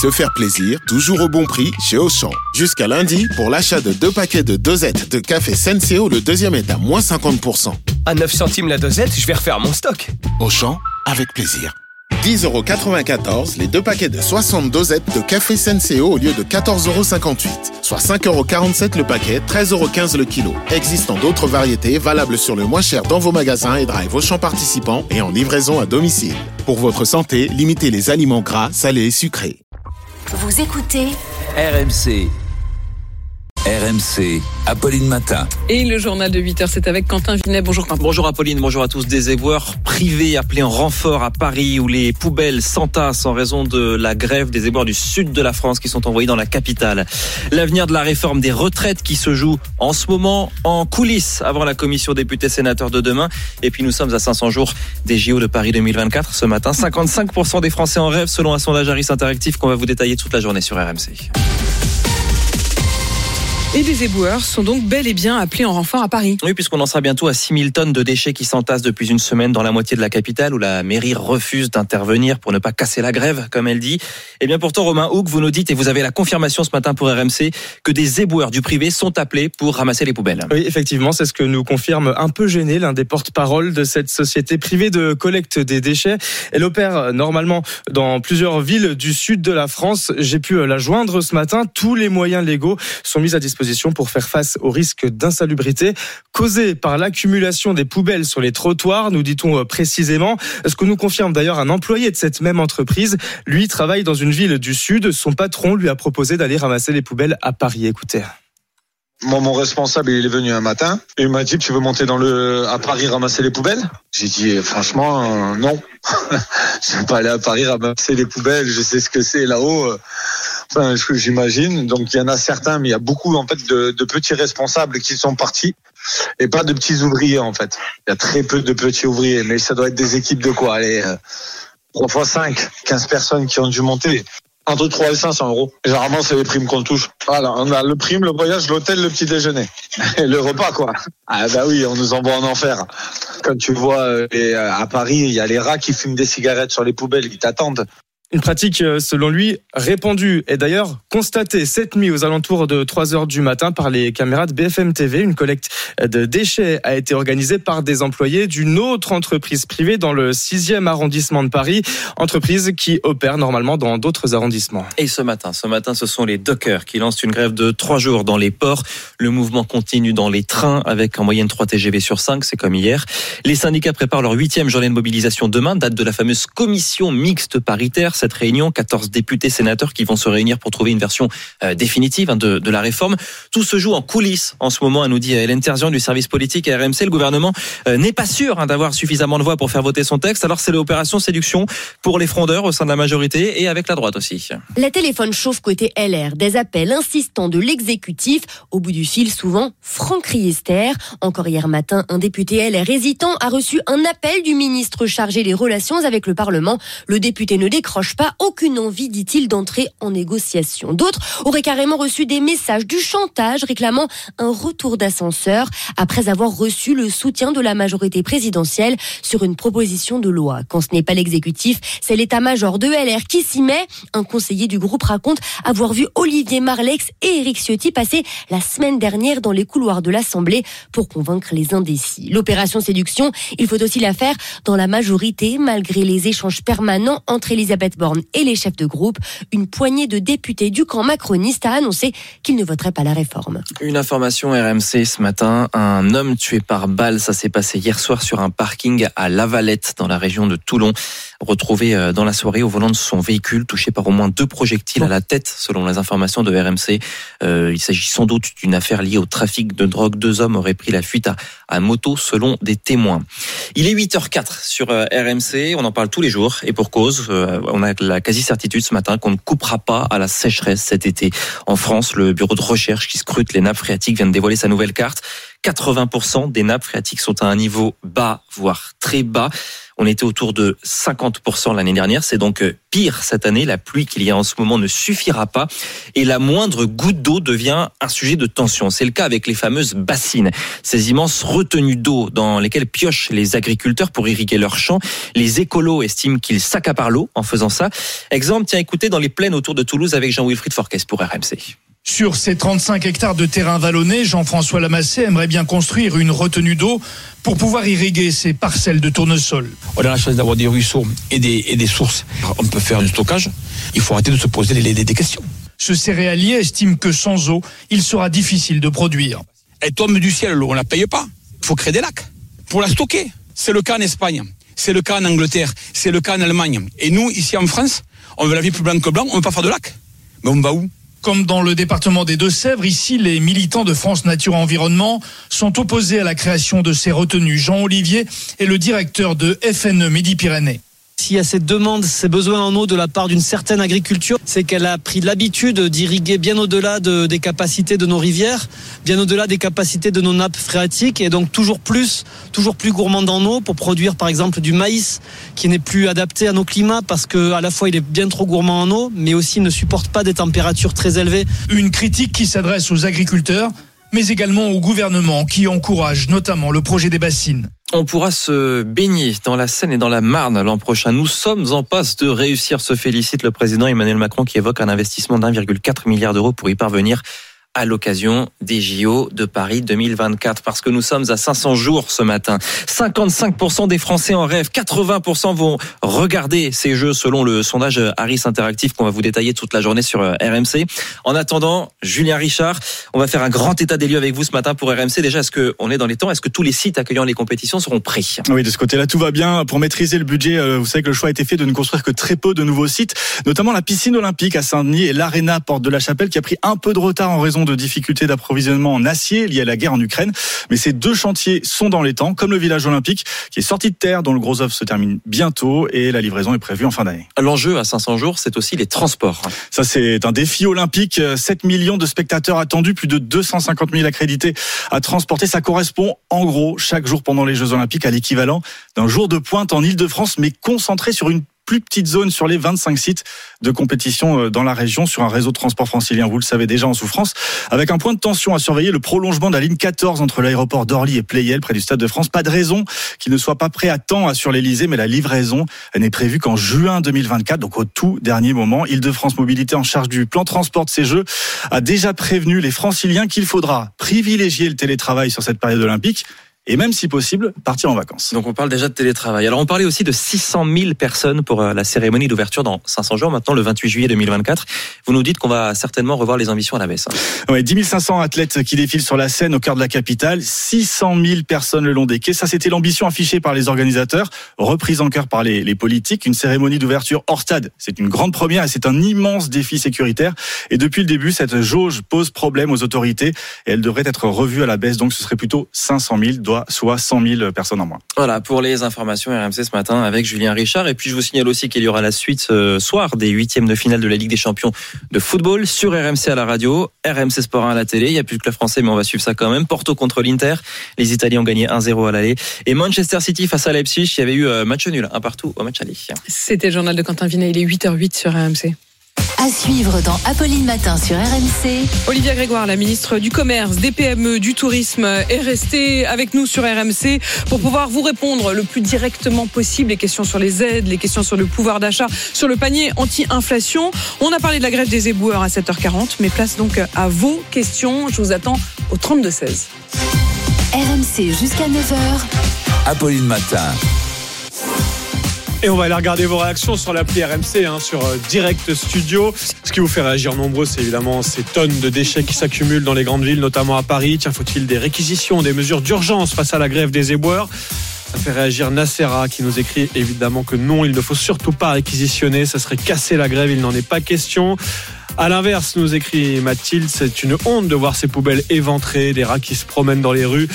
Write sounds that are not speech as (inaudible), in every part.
Se faire plaisir, toujours au bon prix chez Auchan. Jusqu'à lundi, pour l'achat de deux paquets de dosettes de café Senseo, le deuxième est à moins 50%. À 9 centimes la dosette, je vais refaire mon stock. Auchan, avec plaisir. 10,94€ les deux paquets de 60 dosettes de café Senseo au lieu de 14,58€. Soit 5,47€ le paquet, 13,15€ le kilo. Existant d'autres variétés valables sur le moins cher dans vos magasins et drive Auchan participants et en livraison à domicile. Pour votre santé, limitez les aliments gras, salés et sucrés. Vous écoutez RMC. RMC, Apolline Matin. Et le journal de 8 heures, c'est avec Quentin Vinet. Bonjour Quentin. Bonjour Apolline, bonjour à tous. Des éboueurs privés appelés en renfort à Paris où les poubelles s'entassent en raison de la grève des éboueurs du sud de la France qui sont envoyés dans la capitale. L'avenir de la réforme des retraites qui se joue en ce moment en coulisses avant la commission députés sénateurs de demain. Et puis nous sommes à 500 jours des JO de Paris 2024 ce matin. 55% des Français en rêve selon un sondage Harris Interactif qu'on va vous détailler toute la journée sur RMC. Et des éboueurs sont donc bel et bien appelés en renfort à Paris. Oui, puisqu'on en sera bientôt à 6000 tonnes de déchets qui s'entassent depuis une semaine dans la moitié de la capitale où la mairie refuse d'intervenir pour ne pas casser la grève, comme elle dit. Et eh bien pourtant, Romain Houk, vous nous dites, et vous avez la confirmation ce matin pour RMC, que des éboueurs du privé sont appelés pour ramasser les poubelles. Oui, effectivement, c'est ce que nous confirme un peu gêné l'un des porte-parole de cette société privée de collecte des déchets. Elle opère normalement dans plusieurs villes du sud de la France. J'ai pu la joindre ce matin. Tous les moyens légaux sont mis à disposition pour faire face au risque d'insalubrité causé par l'accumulation des poubelles sur les trottoirs, nous dit-on euh, précisément. Ce que nous confirme d'ailleurs un employé de cette même entreprise. Lui travaille dans une ville du Sud. Son patron lui a proposé d'aller ramasser les poubelles à Paris. Écoutez. Moi, mon responsable, il est venu un matin et il m'a dit Tu veux monter à Paris ramasser les poubelles? J'ai dit franchement euh, non. (laughs) je vais pas aller à Paris ramasser les poubelles. Je sais ce que c'est là-haut. Ce que j'imagine. Donc il y en a certains, mais il y a beaucoup en fait de, de, petits responsables qui sont partis et pas de petits ouvriers en fait. Il y a très peu de petits ouvriers, mais ça doit être des équipes de quoi? Allez, 3 fois 5, 15 personnes qui ont dû monter. Entre 3 et 500 euros. Généralement, c'est les primes qu'on touche. Voilà, on a le prime, le voyage, l'hôtel, le petit déjeuner. (laughs) Et le repas, quoi. Ah bah oui, on nous envoie en enfer. Quand tu vois euh, à Paris, il y a les rats qui fument des cigarettes sur les poubelles, ils t'attendent. Une pratique, euh, selon lui, répandue et d'ailleurs constatée cette nuit aux alentours de 3 heures du matin par les caméras de BFM TV. Une collecte de déchets a été organisée par des employés d'une autre entreprise privée dans le 6e arrondissement de Paris, entreprise qui opère normalement dans d'autres arrondissements. Et ce matin, ce matin, ce sont les dockers qui lancent une grève de 3 jours dans les ports. Le mouvement continue dans les trains avec en moyenne 3 TGV sur 5, c'est comme hier. Les syndicats préparent leur huitième journée de mobilisation demain, date de la fameuse commission mixte paritaire cette réunion, 14 députés sénateurs qui vont se réunir pour trouver une version euh, définitive hein, de, de, la réforme. Tout se joue en coulisses en ce moment, nous dit Hélène Terzian du service politique à RMC. Le gouvernement euh, n'est pas sûr hein, d'avoir suffisamment de voix pour faire voter son texte. Alors c'est l'opération séduction pour les frondeurs au sein de la majorité et avec la droite aussi. La téléphone chauffe côté LR. Des appels insistants de l'exécutif. Au bout du fil, souvent, Franck Riester. Encore hier matin, un député LR hésitant a reçu un appel du ministre chargé des relations avec le Parlement. Le député ne décroche pas aucune envie, dit-il, d'entrer en négociation. D'autres auraient carrément reçu des messages du chantage réclamant un retour d'ascenseur après avoir reçu le soutien de la majorité présidentielle sur une proposition de loi. Quand ce n'est pas l'exécutif, c'est l'état-major de LR qui s'y met. Un conseiller du groupe raconte avoir vu Olivier Marlex et Éric Ciotti passer la semaine dernière dans les couloirs de l'Assemblée pour convaincre les indécis. L'opération séduction, il faut aussi la faire dans la majorité, malgré les échanges permanents entre Elisabeth et les chefs de groupe, une poignée de députés du camp macroniste a annoncé qu'ils ne voteraient pas la réforme. Une information RMC ce matin, un homme tué par balle, ça s'est passé hier soir sur un parking à Lavalette dans la région de Toulon retrouvé euh, dans la soirée au volant de son véhicule, touché par au moins deux projectiles à la tête, selon les informations de RMC. Euh, il s'agit sans doute d'une affaire liée au trafic de drogue. Deux hommes auraient pris la fuite à, moto, selon des témoins. Il est 8h04 sur euh, RMC. On en parle tous les jours et pour cause. on a la quasi-certitude ce matin qu'on ne coupera pas à la sécheresse cet été. En France, le bureau de recherche qui scrute les nappes phréatiques vient de dévoiler sa nouvelle carte. 80% des nappes phréatiques sont à un niveau bas, voire très bas. On était autour de 50% l'année dernière. C'est donc euh, pire cette année. La pluie qu'il y a en ce moment ne suffira pas et la moindre goutte d'eau devient un sujet de tension. C'est le cas avec les fameuses bassines, ces immenses retenues d'eau dans lesquelles piochent les agriculteurs pour irriguer leurs champs. Les écolos estiment qu'ils s'accaparent l'eau en faisant ça. Exemple, tiens, écoutez, dans les plaines autour de Toulouse avec Jean-Wilfried Forquès pour RMC. Sur ces 35 hectares de terrain vallonné, Jean-François Lamassé aimerait bien construire une retenue d'eau pour pouvoir irriguer ses parcelles de tournesol. On a la chance d'avoir des ruisseaux et des, et des sources. On peut faire du stockage. Il faut arrêter de se poser des, questions. Ce céréalier estime que sans eau, il sera difficile de produire. Elle tombe du ciel, l'eau, on la paye pas. Il faut créer des lacs pour la stocker. C'est le cas en Espagne, c'est le cas en Angleterre, c'est le cas en Allemagne. Et nous, ici en France, on veut la vie plus blanche que blanc, on veut pas faire de lac. Mais on va où? Comme dans le département des Deux-Sèvres, ici, les militants de France Nature Environnement sont opposés à la création de ces retenues. Jean Olivier est le directeur de FNE Midi-Pyrénées. S'il y a cette demande, ces besoins en eau de la part d'une certaine agriculture, c'est qu'elle a pris l'habitude d'irriguer bien au-delà de, des capacités de nos rivières, bien au-delà des capacités de nos nappes phréatiques, et donc toujours plus, toujours plus gourmande en eau pour produire par exemple du maïs qui n'est plus adapté à nos climats parce que à la fois il est bien trop gourmand en eau, mais aussi ne supporte pas des températures très élevées. Une critique qui s'adresse aux agriculteurs mais également au gouvernement qui encourage notamment le projet des bassines. On pourra se baigner dans la Seine et dans la Marne l'an prochain. Nous sommes en passe de réussir, se félicite le président Emmanuel Macron qui évoque un investissement d'1,4 milliard d'euros pour y parvenir à l'occasion des JO de Paris 2024 parce que nous sommes à 500 jours ce matin. 55% des Français en rêvent, 80% vont regarder ces jeux selon le sondage Harris Interactif qu'on va vous détailler toute la journée sur euh, RMC. En attendant, Julien Richard, on va faire un grand état des lieux avec vous ce matin pour RMC. Déjà, est-ce que on est dans les temps? Est-ce que tous les sites accueillant les compétitions seront prêts? Oui, de ce côté-là, tout va bien. Pour maîtriser le budget, euh, vous savez que le choix a été fait de ne construire que très peu de nouveaux sites, notamment la piscine olympique à Saint-Denis et l'Arena Porte de la Chapelle qui a pris un peu de retard en raison de difficultés d'approvisionnement en acier liées à la guerre en Ukraine. Mais ces deux chantiers sont dans les temps, comme le village olympique qui est sorti de terre, dont le gros œuvre se termine bientôt et la livraison est prévue en fin d'année. L'enjeu à 500 jours, c'est aussi les transports. Ça, c'est un défi olympique. 7 millions de spectateurs attendus, plus de 250 000 accrédités à transporter. Ça correspond, en gros, chaque jour pendant les Jeux olympiques à l'équivalent d'un jour de pointe en Ile-de-France, mais concentré sur une plus petite zone sur les 25 sites de compétition euh, dans la région sur un réseau de transport francilien, vous le savez déjà en souffrance, avec un point de tension à surveiller, le prolongement de la ligne 14 entre l'aéroport d'Orly et Playel près du Stade de France. Pas de raison qu'il ne soit pas prêt à temps sur l'Elysée, mais la livraison n'est prévue qu'en juin 2024, donc au tout dernier moment. Île-de-France Mobilité en charge du plan transport de ces Jeux a déjà prévenu les franciliens qu'il faudra privilégier le télétravail sur cette période olympique et même si possible, partir en vacances. Donc on parle déjà de télétravail. Alors on parlait aussi de 600 000 personnes pour euh, la cérémonie d'ouverture dans 500 jours, maintenant le 28 juillet 2024. Vous nous dites qu'on va certainement revoir les ambitions à la baisse. Hein. Ouais, 10 500 athlètes qui défilent sur la scène au cœur de la capitale, 600 000 personnes le long des quais. Ça, c'était l'ambition affichée par les organisateurs, reprise en cœur par les, les politiques. Une cérémonie d'ouverture hors stade, c'est une grande première et c'est un immense défi sécuritaire. Et depuis le début, cette jauge pose problème aux autorités et elle devrait être revue à la baisse. Donc ce serait plutôt 500 000 soit 100 000 personnes en moins. Voilà pour les informations RMC ce matin avec Julien Richard. Et puis je vous signale aussi qu'il y aura la suite ce soir des huitièmes de finale de la Ligue des Champions de football sur RMC à la radio, RMC Sport 1 à la télé. Il n'y a plus de club français, mais on va suivre ça quand même. Porto contre l'Inter. Les Italiens ont gagné 1-0 à l'aller. Et Manchester City face à Leipzig, il y avait eu euh, match nul, un partout au match aller. C'était le journal de Quentin Vinet. Il est 8h08 sur RMC. À suivre dans Apolline Matin sur RMC. Olivia Grégoire, la ministre du Commerce, des PME, du Tourisme, est restée avec nous sur RMC pour pouvoir vous répondre le plus directement possible. Les questions sur les aides, les questions sur le pouvoir d'achat, sur le panier anti-inflation. On a parlé de la grève des éboueurs à 7h40, mais place donc à vos questions. Je vous attends au 32-16. RMC jusqu'à 9h. Apolline Matin. Et on va aller regarder vos réactions sur l'appli RMC, hein, sur euh, Direct Studio. Ce qui vous fait réagir nombreux, c'est évidemment ces tonnes de déchets qui s'accumulent dans les grandes villes, notamment à Paris. Tiens, faut-il des réquisitions, des mesures d'urgence face à la grève des éboueurs? Ça fait réagir Nacera qui nous écrit évidemment que non, il ne faut surtout pas réquisitionner, ça serait casser la grève, il n'en est pas question. À l'inverse, nous écrit Mathilde, c'est une honte de voir ces poubelles éventrées, des rats qui se promènent dans les rues.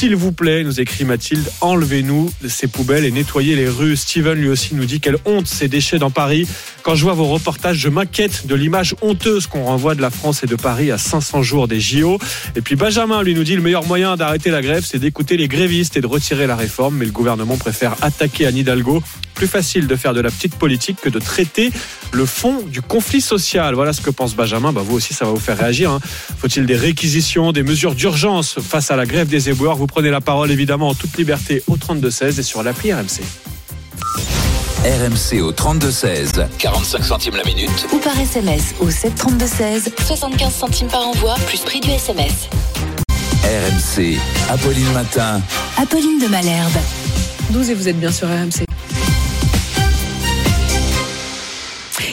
S'il vous plaît, nous écrit Mathilde, enlevez-nous ces poubelles et nettoyez les rues. Steven lui aussi nous dit quelle honte ces déchets dans Paris. Quand je vois vos reportages, je m'inquiète de l'image honteuse qu'on renvoie de la France et de Paris à 500 jours des JO. Et puis Benjamin lui nous dit le meilleur moyen d'arrêter la grève, c'est d'écouter les grévistes et de retirer la réforme. Mais le gouvernement préfère attaquer Anne Hidalgo. Plus facile de faire de la petite politique que de traiter le fond du conflit social. Voilà ce que pense Benjamin. Bah, vous aussi, ça va vous faire réagir. hein. Faut-il des réquisitions, des mesures d'urgence face à la grève des éboueurs? Prenez la parole évidemment en toute liberté au 32-16 et sur l'appli RMC. RMC au 32-16. 45 centimes la minute. Ou par SMS au 732-16. 75 centimes par envoi, plus prix du SMS. RMC. Apolline Matin. Apolline de Malherbe. 12 et vous êtes bien sur RMC.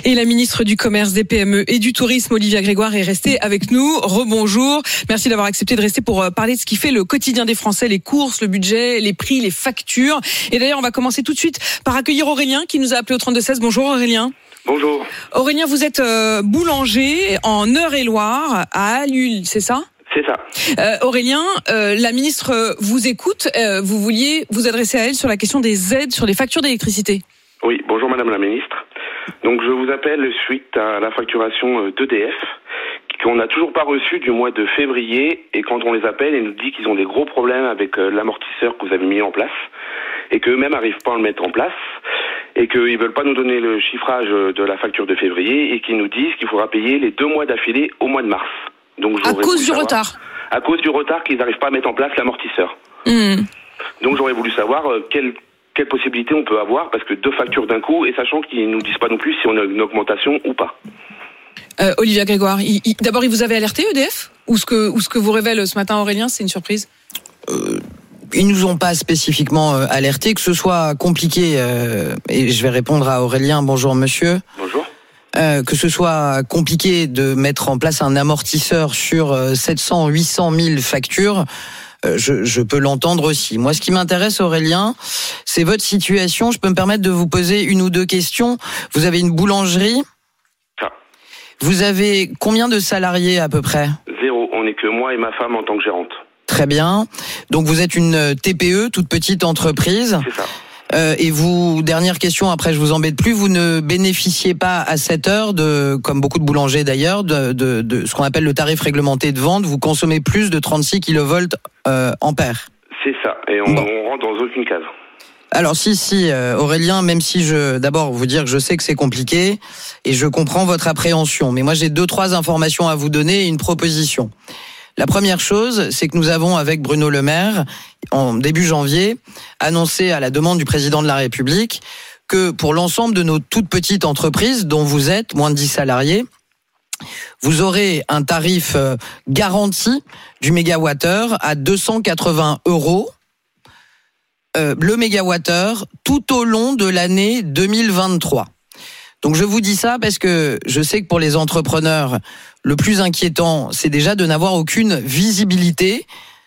Et la ministre du Commerce, des PME et du Tourisme, Olivia Grégoire, est restée avec nous. Rebonjour. Merci d'avoir accepté de rester pour euh, parler de ce qui fait le quotidien des Français, les courses, le budget, les prix, les factures. Et d'ailleurs, on va commencer tout de suite par accueillir Aurélien qui nous a appelé au 3216. Bonjour Aurélien. Bonjour. Aurélien, vous êtes euh, boulanger en Eure-et-Loire à Alul, c'est ça? C'est ça. Euh, Aurélien, euh, la ministre vous écoute. Vous vouliez vous adresser à elle sur la question des aides sur les factures d'électricité. Oui, bonjour Madame la Ministre. Donc je vous appelle suite à la facturation euh, d'EDF qu'on n'a toujours pas reçue du mois de février et quand on les appelle, ils nous disent qu'ils ont des gros problèmes avec euh, l'amortisseur que vous avez mis en place et qu'eux-mêmes n'arrivent pas à le mettre en place et qu'ils veulent pas nous donner le chiffrage euh, de la facture de février et qu'ils nous disent qu'il faudra payer les deux mois d'affilée au mois de mars. Donc À cause du savoir- retard. À cause du retard qu'ils n'arrivent pas à mettre en place l'amortisseur. Hmm. Donc j'aurais voulu savoir euh, quelle, quelle possibilité on peut avoir, parce que deux factures d'un coup, et sachant qu'ils nous disent pas non plus si on a une augmentation ou pas. Euh, Olivia Grégoire, d'abord, il vous avait alerté EDF ou ce que ou ce que vous révèle ce matin Aurélien, c'est une surprise? Ils nous ont pas spécifiquement euh, alerté que ce soit compliqué. euh, et je vais répondre à Aurélien. Bonjour monsieur. Bonjour. Euh, que ce soit compliqué de mettre en place un amortisseur sur euh, 700, 800 000 factures. Euh, Je, je peux l'entendre aussi. Moi, ce qui m'intéresse, Aurélien, c'est votre situation. Je peux me permettre de vous poser une ou deux questions. Vous avez une boulangerie. Ça. Vous avez combien de salariés à peu près? Zéro. On n'est que moi et ma femme en tant que gérante. Très bien. Donc vous êtes une TPE, toute petite entreprise. C'est ça. Euh, et vous, dernière question, après je vous embête plus, vous ne bénéficiez pas à cette heure de, comme beaucoup de boulangers d'ailleurs, de, de, de ce qu'on appelle le tarif réglementé de vente. Vous consommez plus de 36 kV euh, ampères. C'est ça. Et on, on rentre dans aucune case. Alors si, si, euh, Aurélien, même si je, d'abord vous dire que je sais que c'est compliqué et je comprends votre appréhension, mais moi j'ai deux, trois informations à vous donner et une proposition. La première chose, c'est que nous avons avec Bruno Le Maire, en début janvier, annoncé à la demande du président de la République que pour l'ensemble de nos toutes petites entreprises, dont vous êtes, moins de 10 salariés, vous aurez un tarif euh, garanti du mégawattheure à 280 euros euh, le mégawattheure tout au long de l'année 2023. Donc je vous dis ça parce que je sais que pour les entrepreneurs, le plus inquiétant, c'est déjà de n'avoir aucune visibilité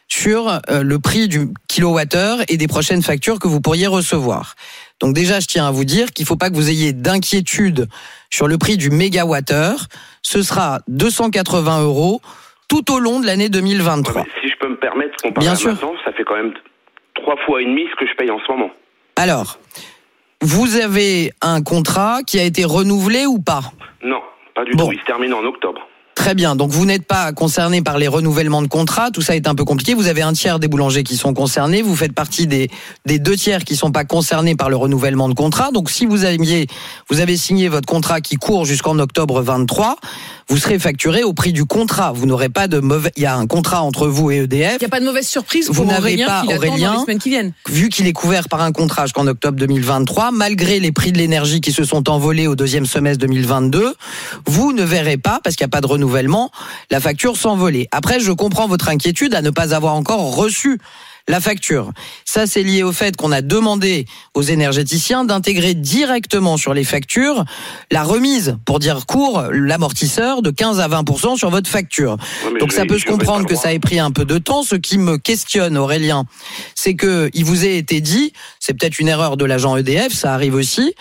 sur euh, le prix du kilowattheure et des prochaines factures que vous pourriez recevoir. Donc déjà, je tiens à vous dire qu'il ne faut pas que vous ayez d'inquiétude sur le prix du mégawattheure. Ce sera 280 euros tout au long de l'année 2023. Si je peux me permettre, comparé Bien à sûr. maintenant, ça fait quand même trois fois et demi ce que je paye en ce moment. Alors, vous avez un contrat qui a été renouvelé ou pas? Non, pas du tout. Il se termine en octobre. Très bien. Donc vous n'êtes pas concerné par les renouvellements de contrats. Tout ça est un peu compliqué. Vous avez un tiers des boulangers qui sont concernés. Vous faites partie des, des deux tiers qui sont pas concernés par le renouvellement de contrat. Donc si vous aviez, vous avez signé votre contrat qui court jusqu'en octobre 23, vous serez facturé au prix du contrat. Vous n'aurez pas de mauvais. Il y a un contrat entre vous et EDF. Il n'y a pas de mauvaise surprise Vous pour n'avez Aurélien pas, qui l'attend dans Aurélien, les semaines qui viennent. vu qu'il est couvert par un contrat jusqu'en octobre 2023, malgré les prix de l'énergie qui se sont envolés au deuxième semestre 2022, vous ne verrez pas, parce qu'il n'y a pas de renouvellement, la facture s'envoler. Après, je comprends votre inquiétude à ne pas avoir encore reçu la facture. Ça, c'est lié au fait qu'on a demandé aux énergéticiens d'intégrer directement sur les factures la remise, pour dire court, l'amortisseur de 15 à 20% sur votre facture. Donc ça vais- peut se comprendre que ça ait pris un peu de temps. Ce qui me questionne, Aurélien, c'est que il vous ait été dit, c'est peut-être une erreur de l'agent EDF, ça arrive aussi,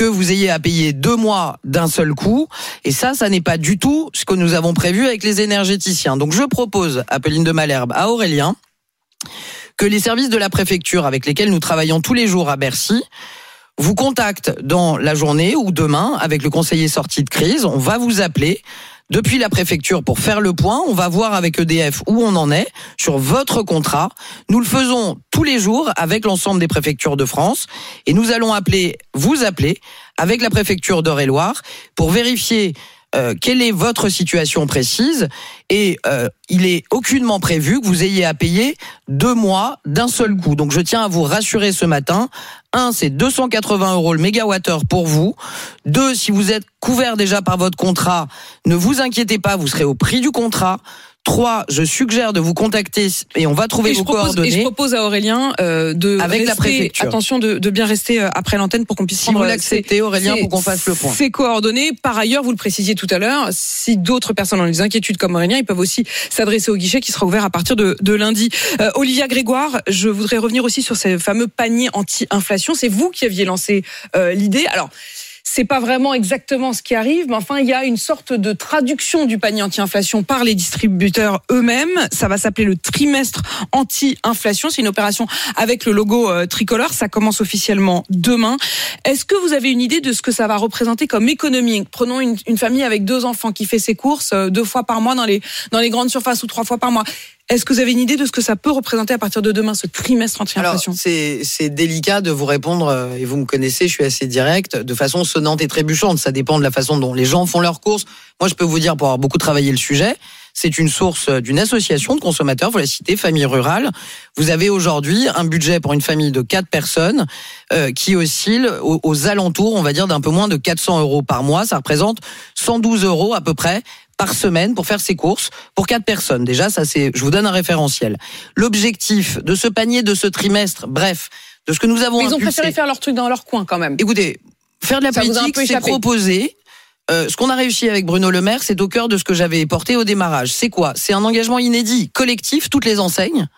que vous ayez à payer deux mois d'un seul coup. Et ça, ça n'est pas du tout ce que nous avons prévu avec les énergéticiens. Donc je propose, Appeline de Malherbe, à Aurélien, que les services de la préfecture avec lesquels nous travaillons tous les jours à Bercy vous contactent dans la journée ou demain avec le conseiller sorti de crise. On va vous appeler depuis la préfecture pour faire le point. On va voir avec EDF où on en est sur votre contrat. Nous le faisons tous les jours avec l'ensemble des préfectures de France et nous allons appeler, vous appeler avec la préfecture d'Eure-et-Loire pour vérifier euh, quelle est votre situation précise et euh, il est aucunement prévu que vous ayez à payer deux mois d'un seul coup. Donc je tiens à vous rassurer ce matin. Un, c'est 280 euros le mégawattheure pour vous. Deux, si vous êtes couvert déjà par votre contrat, ne vous inquiétez pas, vous serez au prix du contrat. Trois, je suggère de vous contacter et on va trouver Et vos propose, coordonnées. et je propose à Aurélien euh, de Avec la préfecture. attention de, de bien rester euh, après l'antenne pour qu'on puisse Si prendre vous euh, l'acceptez, ses- Aurélien, pour qu'on fasse le point. Ses coordonnées. Par ailleurs, vous le précisiez tout à l'heure, si d'autres personnes ont des inquiétudes comme Aurélien, ils peuvent aussi s'adresser au guichet qui sera ouvert à partir de, de lundi. Euh, Olivia Grégoire, je voudrais revenir aussi sur ces fameux paniers anti-inflation. C'est vous qui aviez lancé euh, l'idée. Alors. C'est pas vraiment exactement ce qui arrive, mais enfin, il y a une sorte de traduction du panier anti-inflation par les distributeurs eux-mêmes. Ça va s'appeler le trimestre anti-inflation. C'est une opération avec le logo euh, tricolore. Ça commence officiellement demain. Est-ce que vous avez une idée de ce que ça va représenter comme économie? Prenons une, famille avec deux enfants qui fait ses courses euh, deux fois par mois dans les, dans les grandes surfaces ou trois fois par mois. Est-ce que vous avez une idée de ce que ça peut représenter à partir de demain, ce trimestre Alors, anti-inflation? c'est c'est délicat de vous répondre, euh, et vous me connaissez, je suis assez direct, de façon sonnante et trébuchante. Ça dépend de la façon dont les gens font leurs courses. Moi, je peux vous dire, pour avoir beaucoup travaillé le sujet, c'est une source euh, d'une association de consommateurs, vous la citez, Famille Rurale. Vous avez aujourd'hui un budget pour une famille de quatre personnes euh, qui oscille aux, aux alentours, on va dire, d'un peu moins de 400 euros par mois. Ça représente 112 euros à peu près par semaine pour faire ses courses pour quatre personnes. Déjà, ça c'est, je vous donne un référentiel. L'objectif de ce panier de ce trimestre, bref, de ce que nous avons Mais Ils ont préféré faire leur truc dans leur coin quand même. Écoutez, faire de la Ça politique, c'est proposer. Euh, ce qu'on a réussi avec Bruno Le Maire, c'est au cœur de ce que j'avais porté au démarrage. C'est quoi? C'est un engagement inédit, collectif, toutes les enseignes.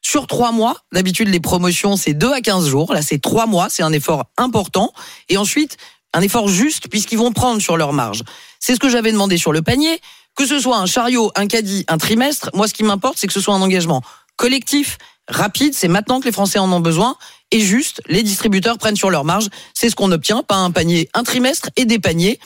Sur trois mois, d'habitude les promotions c'est 2 à 15 jours, là c'est trois mois, c'est un effort important. Et ensuite, un effort juste puisqu'ils vont prendre sur leur marge. C'est ce que j'avais demandé sur le panier. Que ce soit un chariot, un caddie, un trimestre, moi ce qui m'importe c'est que ce soit un engagement collectif, rapide, c'est maintenant que les Français en ont besoin, et juste, les distributeurs prennent sur leur marge, c'est ce qu'on obtient, pas un panier, un trimestre et des paniers.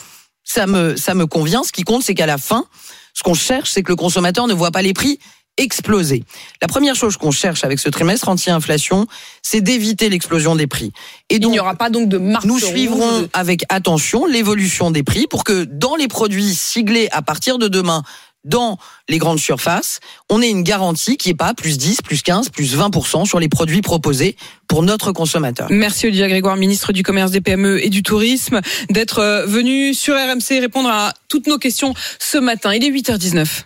Ça me, ça me convient. Ce qui compte, c'est qu'à la fin, ce qu'on cherche, c'est que le consommateur ne voit pas les prix exploser. La première chose qu'on cherche avec ce trimestre anti-inflation, c'est d'éviter l'explosion des prix. Et donc, Il n'y aura pas donc de marque nous suivrons de- avec attention l'évolution des prix pour que dans les produits siglés à partir de demain dans les grandes surfaces, on ait une garantie qui est pas plus 10, plus 15, plus 20% sur les produits proposés pour notre consommateur. Merci Olivia Grégoire, ministre du Commerce, des PME et du Tourisme, d'être euh, venu sur RMC répondre à toutes nos questions ce matin. Il est 8h19.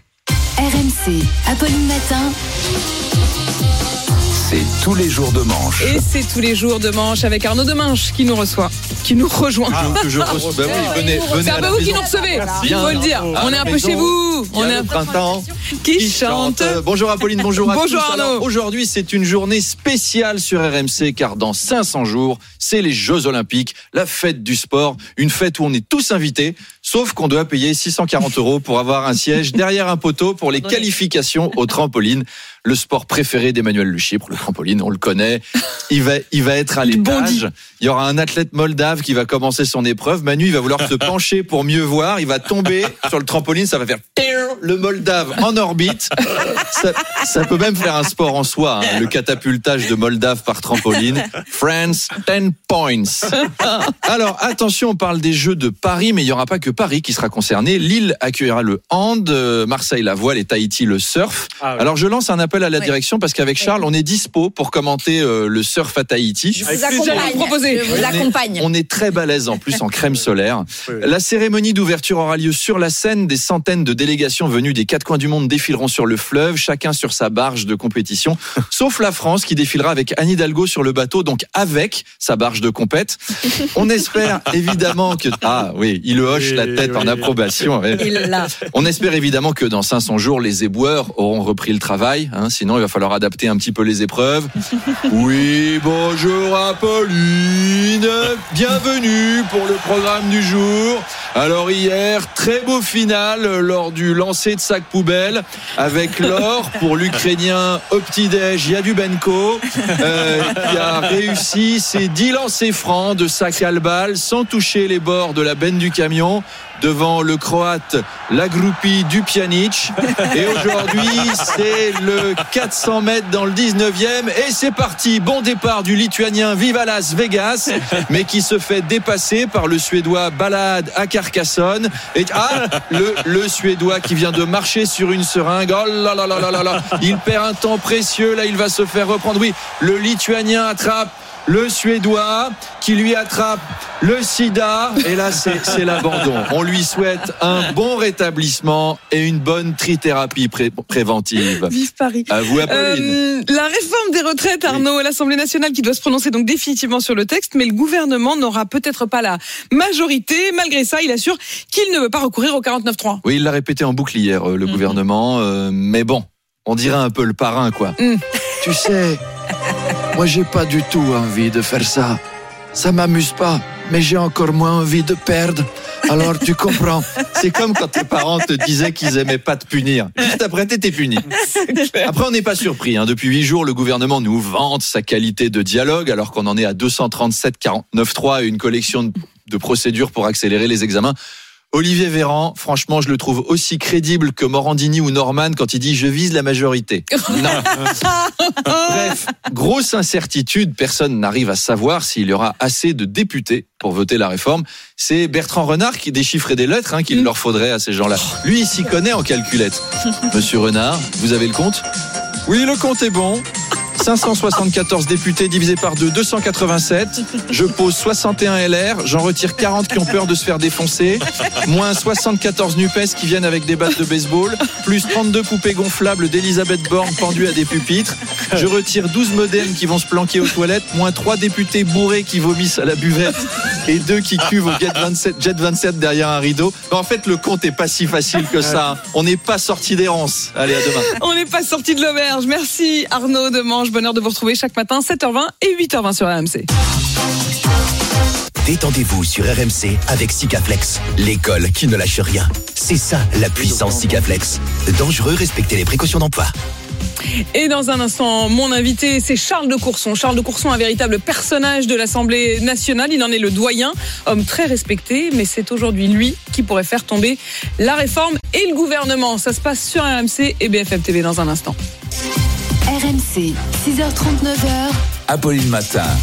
RMC, Apolline Matin. C'est tous les jours de manche. Et c'est tous les jours de manche avec Arnaud Demanche qui nous reçoit, qui nous rejoint. que je reçois. Bah oui, venez, venez C'est peu vous qui nous recevez, il faut le dire. On est un peu chez vous. On est un printemps qui chante. Bonjour Apolline, bonjour à Bonjour tous. Arnaud. Aujourd'hui, c'est une journée spéciale sur RMC car dans 500 jours, c'est les Jeux Olympiques, la fête du sport, une fête où on est tous invités, sauf qu'on doit payer 640 euros pour avoir un siège derrière un poteau pour les qualifications au trampoline. Le sport préféré d'Emmanuel Luchipre, le trampoline, on le connaît. Il va, il va être à l'étage. Il y aura un athlète moldave qui va commencer son épreuve. Manu, il va vouloir se (laughs) pencher pour mieux voir. Il va tomber sur le trampoline. Ça va faire le moldave en orbite. Ça, ça peut même faire un sport en soi, hein, le catapultage de moldave par trampoline. France, 10 points. Alors, attention, on parle des Jeux de Paris, mais il n'y aura pas que Paris qui sera concerné. Lille accueillera le hand, euh, Marseille la voile et Tahiti le surf. Ah. Alors, je lance un appel à la direction parce qu'avec Charles, on est dispo pour commenter euh, le surf à Tahiti. Je vous accompagne. On est- On est très balèze en plus en crème solaire. La cérémonie d'ouverture aura lieu sur la Seine. Des centaines de délégations venues des quatre coins du monde défileront sur le fleuve, chacun sur sa barge de compétition, (laughs) sauf la France qui défilera avec Anne Hidalgo sur le bateau, donc avec sa barge de compète. (laughs) On espère évidemment que ah oui, il hoche la tête en approbation. On espère évidemment que dans 500 jours, les éboueurs auront repris le travail. hein, sinon, il va falloir adapter un petit peu les épreuves. (laughs) Oui, bonjour Apolline. Bienvenue pour le programme du jour. Alors hier, très beau final lors du lancer de sac poubelle avec (laughs) l'or pour l'Ukrainien Optidej Yadubenko euh, qui a réussi ses 10 lancers francs de sac à balle sans toucher les bords de la benne du camion devant le croate Lagrupi Dupjanic (laughs) et aujourd'hui c'est le 400 mètres dans le 19e et c'est parti. Bon départ du lituanien Viva Las Vegas mais qui se fait dépasser par le suédois Balad à Carcassonne et ah le, le suédois qui vient de marcher sur une seringue. Oh là là là là là là. Il perd un temps précieux. Là il va se faire reprendre. Oui le lituanien attrape le Suédois qui lui attrape le sida. Et là, c'est l'abandon. On lui souhaite un bon rétablissement et une bonne trithérapie pré- préventive. Vive Paris. À vous, Apolline. Euh, la réforme des retraites, Arnaud, l'Assemblée nationale qui doit se prononcer donc définitivement sur le texte, mais le gouvernement n'aura peut-être pas la majorité. Malgré ça, il assure qu'il ne veut pas recourir au 49-3. Oui, il l'a répété en boucle hier, euh, le gouvernement. euh, mais bon, on dirait un peu le parrain, quoi. Mm. Tu sais, moi j'ai pas du tout envie de faire ça. Ça m'amuse pas, mais j'ai encore moins envie de perdre. Alors tu comprends. C'est comme quand tes parents te disaient qu'ils aimaient pas te punir. Juste après, t'étais puni. Après, on n'est pas surpris. hein. Depuis huit jours, le gouvernement nous vante sa qualité de dialogue, alors qu'on en est à 237 49.3 et une collection de, de procédures pour accélérer les examens. Olivier Véran, franchement, je le trouve aussi crédible que Morandini ou Norman quand il dit je vise la majorité. (laughs) Non. Bref, grosse incertitude, personne n'arrive à savoir s'il y aura assez de députés pour voter la réforme. C'est Bertrand Renard qui déchiffrait des lettres hein, qu'il leur faudrait à ces gens-là. Lui, il s'y connaît en calculette. Monsieur Renard, vous avez le compte? Oui, le compte est bon. 574 députés divisé par 2, 287. Je pose 61 LR, j'en retire 40 qui ont peur de se faire défoncer, moins 74 NUPES qui viennent avec des battes de baseball, plus 32 poupées gonflables d'Elisabeth Borne pendues à des pupitres. Je retire 12 modems qui vont se planquer aux toilettes, moins 3 députés bourrés qui vomissent à la buvette et 2 qui cuvent au Jet 27, Jet 27 derrière un rideau. En fait, le compte est pas si facile que ça. On n'est pas sorti d'errance. Allez, à demain. On n'est pas sorti de l'auberge. Merci Arnaud Demange. Bonheur de vous retrouver chaque matin 7h20 et 8h20 sur RMC. Détendez-vous sur RMC avec Sikaflex, l'école qui ne lâche rien. C'est ça la puissance Sikaflex. Dangereux, respectez les précautions d'emploi. Et dans un instant, mon invité, c'est Charles de Courson. Charles de Courson, un véritable personnage de l'Assemblée nationale. Il en est le doyen, homme très respecté, mais c'est aujourd'hui lui qui pourrait faire tomber la réforme et le gouvernement. Ça se passe sur RMC et BFM TV dans un instant. RMC, 6h39h. Apolline Matin.